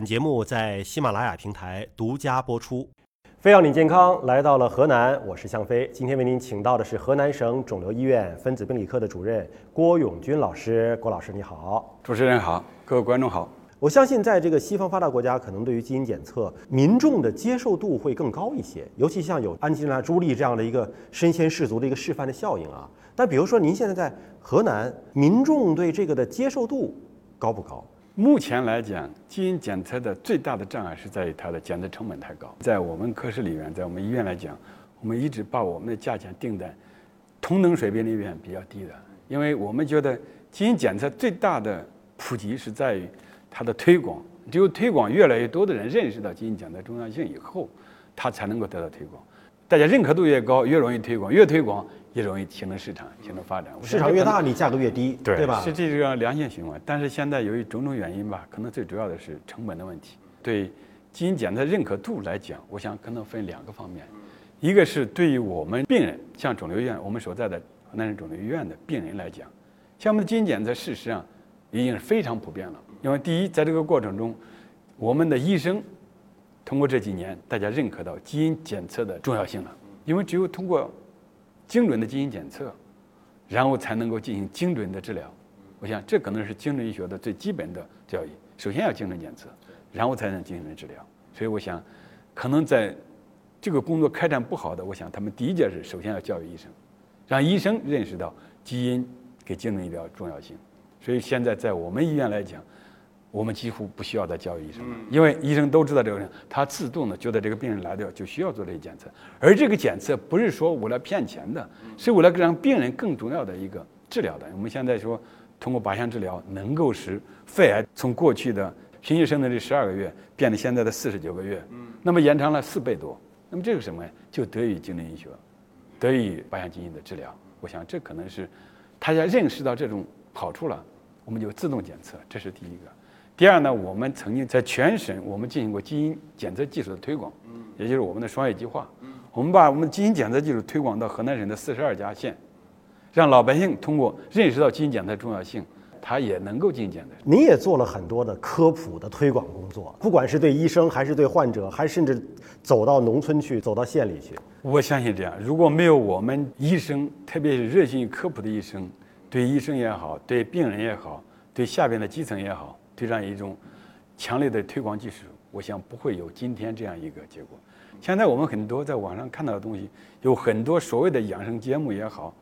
本节目在喜马拉雅平台独家播出。飞要你健康来到了河南，我是向飞。今天为您请到的是河南省肿瘤医院分子病理科的主任郭永军老师。郭老师你好，主持人好，各位观众好。我相信在这个西方发达国家，可能对于基因检测民众的接受度会更高一些，尤其像有安吉丽娜·朱莉这样的一个身先士卒的一个示范的效应啊。但比如说您现在在河南，民众对这个的接受度高不高？目前来讲，基因检测的最大的障碍是在于它的检测成本太高。在我们科室里面，在我们医院来讲，我们一直把我们的价钱定在同等水平里面比较低的，因为我们觉得基因检测最大的普及是在于它的推广。只有推广越来越多的人认识到基因检测重要性以后，它才能够得到推广。大家认可度越高，越容易推广，越推广。也容易形成市场，形成发展。市场越大，你价格越低，对吧？是这个良性循环。但是现在由于种种原因吧，可能最主要的是成本的问题。对基因检测认可度来讲，我想可能分两个方面。一个是对于我们病人，像肿瘤医院，我们所在的河南省肿瘤医院的病人来讲，像我们的基因检测事实上已经是非常普遍了。因为第一，在这个过程中，我们的医生通过这几年，大家认可到基因检测的重要性了。因为只有通过精准的基因检测，然后才能够进行精准的治疗。我想这可能是精准医学的最基本的教育。首先要精准检测，然后才能精准治疗。所以我想，可能在这个工作开展不好的，我想他们第一件事首先要教育医生，让医生认识到基因给精准医疗重要性。所以现在在我们医院来讲。我们几乎不需要再教育医生了，因为医生都知道这个人，他自动的觉得这个病人来了就需要做这些检测，而这个检测不是说为了骗钱的，是为了让病人更重要的一个治疗的。我们现在说，通过靶向治疗能够使肺癌从过去的平均生存率十二个月变得现在的四十九个月，那么延长了四倍多。那么这个什么呀？就得益于精准医学，得益于靶向基因的治疗。我想这可能是大家认识到这种好处了，我们就自动检测，这是第一个。第二呢，我们曾经在全省我们进行过基因检测技术的推广，也就是我们的双业计划。我们把我们基因检测技术推广到河南省的四十二家县，让老百姓通过认识到基因检测重要性，他也能够进行检测。您也做了很多的科普的推广工作，不管是对医生，还是对患者，还甚至走到农村去，走到县里去。我相信这样，如果没有我们医生，特别是热心于科普的医生，对医生也好，对病人也好，对下边的基层也好。这样一种强烈的推广技术，我想不会有今天这样一个结果。现在我们很多在网上看到的东西，有很多所谓的养生节目也好，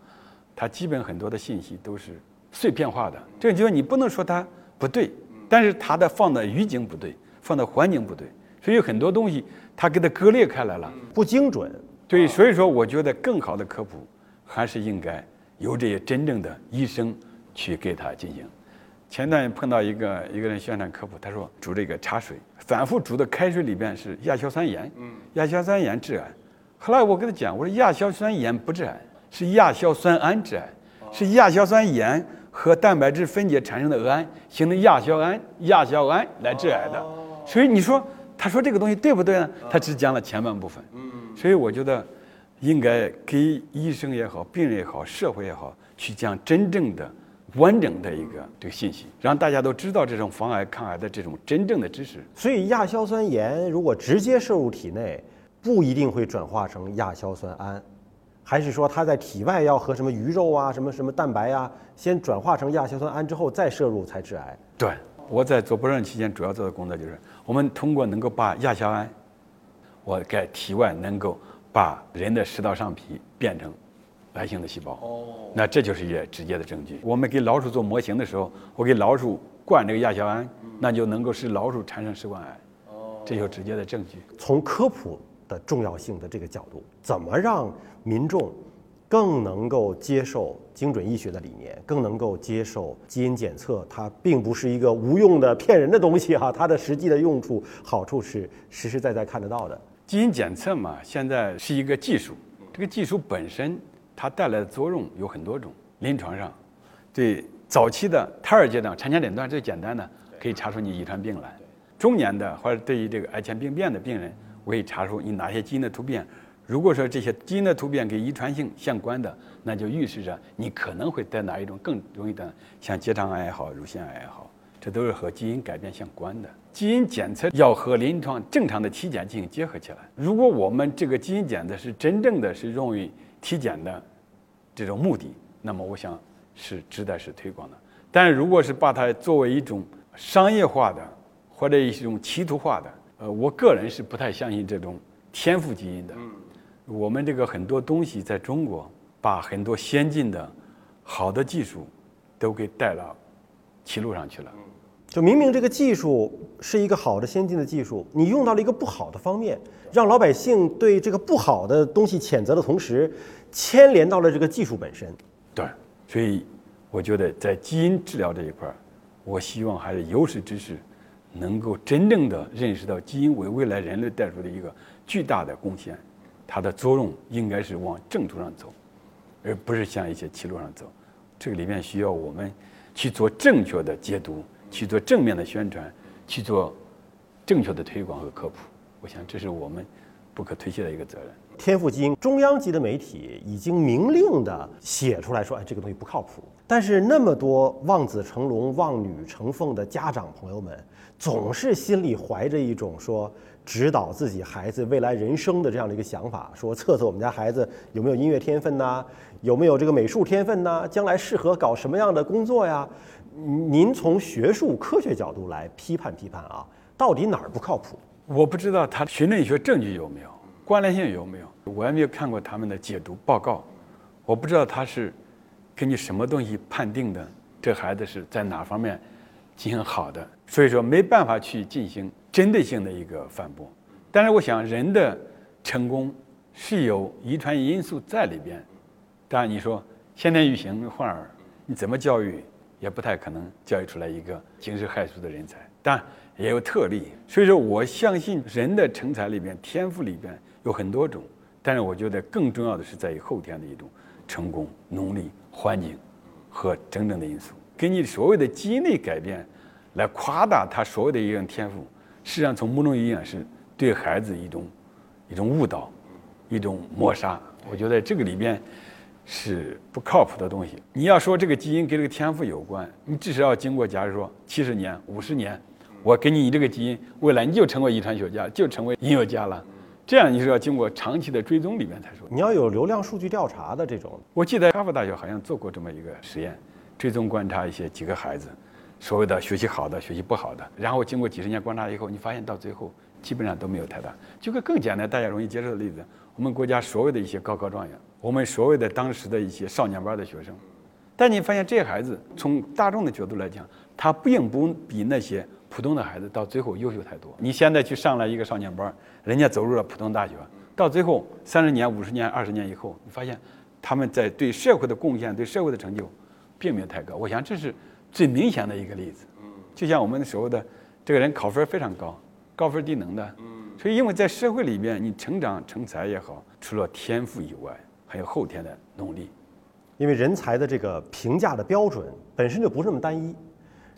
它基本很多的信息都是碎片化的。这个就是你不能说它不对，但是它的放的语境不对，放的环境不对，所以很多东西它给它割裂开来了，不精准。对，所以说我觉得更好的科普还是应该由这些真正的医生去给他进行。前段碰到一个一个人宣传科普，他说煮这个茶水，反复煮的开水里边是亚硝酸盐，亚硝酸盐致癌。后来我跟他讲，我说亚硝酸盐不致癌，是亚硝酸胺致癌，是亚硝酸盐和蛋白质分解产生的胺形成亚硝胺，亚硝胺来致癌的。所以你说他说这个东西对不对呢？他只讲了前半部分。所以我觉得应该给医生也好，病人也好，社会也好，去讲真正的。完整的一个这个信息，让大家都知道这种防癌抗癌的这种真正的知识。所以亚硝酸盐如果直接摄入体内，不一定会转化成亚硝酸胺，还是说它在体外要和什么鱼肉啊、什么什么蛋白啊，先转化成亚硝酸胺之后再摄入才致癌？对，我在做博士期间主要做的工作就是，我们通过能够把亚硝胺，我在体外能够把人的食道上皮变成。癌性的细胞，哦，那这就是一个直接的证据。我们给老鼠做模型的时候，我给老鼠灌这个亚硝胺，那就能够使老鼠产生食管癌，哦，这就直接的证据。从科普的重要性的这个角度，怎么让民众更能够接受精准医学的理念，更能够接受基因检测？它并不是一个无用的骗人的东西哈，它的实际的用处好处是实实在在看得到的。基因检测嘛，现在是一个技术，这个技术本身。它带来的作用有很多种，临床上，对早期的胎儿阶段产前诊断最简单的，可以查出你遗传病来；中年的或者对于这个癌前病变的病人，我可以查出你哪些基因的突变。如果说这些基因的突变跟遗传性相关的，那就预示着你可能会得哪一种更容易得，像结肠癌也好，乳腺癌也好，这都是和基因改变相关的。基因检测要和临床正常的体检进行结合起来。如果我们这个基因检测是真正的是用于体检的这种目的，那么我想是值得是推广的。但如果是把它作为一种商业化的或者一种企图化的，呃，我个人是不太相信这种天赋基因的。我们这个很多东西在中国，把很多先进的、好的技术都给带到歧路上去了。就明明这个技术是一个好的先进的技术，你用到了一个不好的方面，让老百姓对这个不好的东西谴责的同时，牵连到了这个技术本身。对，所以我觉得在基因治疗这一块儿，我希望还是有识之士能够真正的认识到基因为未来人类带出的一个巨大的贡献，它的作用应该是往正途上走，而不是向一些歧路上走。这个里面需要我们去做正确的解读。去做正面的宣传，去做正确的推广和科普，我想这是我们不可推卸的一个责任。天赋基因中央级的媒体已经明令的写出来说，哎，这个东西不靠谱。但是那么多望子成龙、望女成凤的家长朋友们，总是心里怀着一种说指导自己孩子未来人生的这样的一个想法，说测测我们家孩子有没有音乐天分呐，有没有这个美术天分呐，将来适合搞什么样的工作呀？您从学术科学角度来批判批判啊，到底哪儿不靠谱？我不知道他训练学证据有没有，关联性有没有，我还没有看过他们的解读报告，我不知道他是根据什么东西判定的，这孩子是在哪方面进行好的，所以说没办法去进行针对性的一个反驳。但是我想人的成功是有遗传因素在里边，当然你说先天育型患儿，你怎么教育？也不太可能教育出来一个惊世骇俗的人才，但也有特例。所以说，我相信人的成才里边，天赋里边有很多种，但是我觉得更重要的是在于后天的一种成功、努力、环境和真正的因素。根据所谓的基因类改变来夸大他所谓的一种天赋，实际上从某种意义上是对孩子一种一种误导，一种抹杀。我觉得这个里边。是不靠谱的东西。你要说这个基因跟这个天赋有关，你至少要经过，假如说七十年、五十年，我给你这个基因，未来你就成为遗传学家，就成为音乐家了。这样你是要经过长期的追踪里面才说。你要有流量数据调查的这种。我记得哈佛大学好像做过这么一个实验，追踪观察一些几个孩子，所谓的学习好的、学习不好的，然后经过几十年观察以后，你发现到最后基本上都没有太大。举个更简单、大家容易接受的例子，我们国家所有的一些高考状元。我们所谓的当时的一些少年班的学生，但你发现这些孩子从大众的角度来讲，他并不比那些普通的孩子到最后优秀太多。你现在去上了一个少年班，人家走入了普通大学，到最后三十年、五十年、二十年以后，你发现他们在对社会的贡献、对社会的成就，并没有太高。我想这是最明显的一个例子。就像我们所谓的这个人考分非常高，高分低能的。所以因为在社会里面，你成长成才也好，除了天赋以外，还有后天的努力，因为人才的这个评价的标准本身就不是那么单一，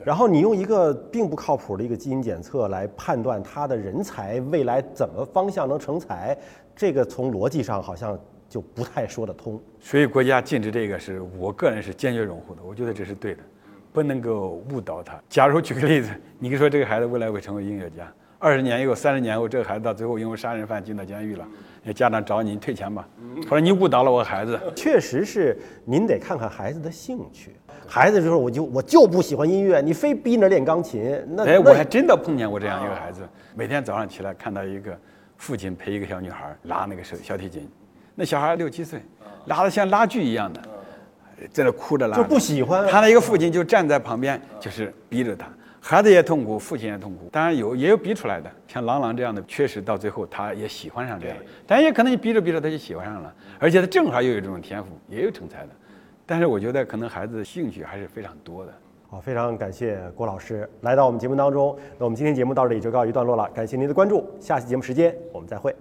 然后你用一个并不靠谱的一个基因检测来判断他的人才未来怎么方向能成才，这个从逻辑上好像就不太说得通。所以国家禁止这个是我个人是坚决拥护的，我觉得这是对的，不能够误导他。假如举个例子，你说这个孩子未来会成为音乐家。二十年以后、三十年后，这个孩子到最后因为杀人犯进到监狱了，那家长找你退钱吧，或者你误导了我孩子。确实是，您得看看孩子的兴趣。孩子就说我就我就不喜欢音乐，你非逼着练钢琴，那哎，我还真的碰见过这样一个孩子，每天早上起来看到一个父亲陪一个小女孩拉那个手小提琴，那小孩六七岁，拉的像拉锯一样的，在那哭着拉，就不喜欢。他的一个父亲就站在旁边，就是逼着他。孩子也痛苦，父亲也痛苦。当然有，也有逼出来的，像郎朗这样的，确实到最后他也喜欢上这样。但也可能你逼着逼着他就喜欢上了，而且他正好又有这种天赋，也有成才的。但是我觉得可能孩子的兴趣还是非常多的。好，非常感谢郭老师来到我们节目当中。那我们今天节目到这里就告一段落了，感谢您的关注。下期节目时间我们再会。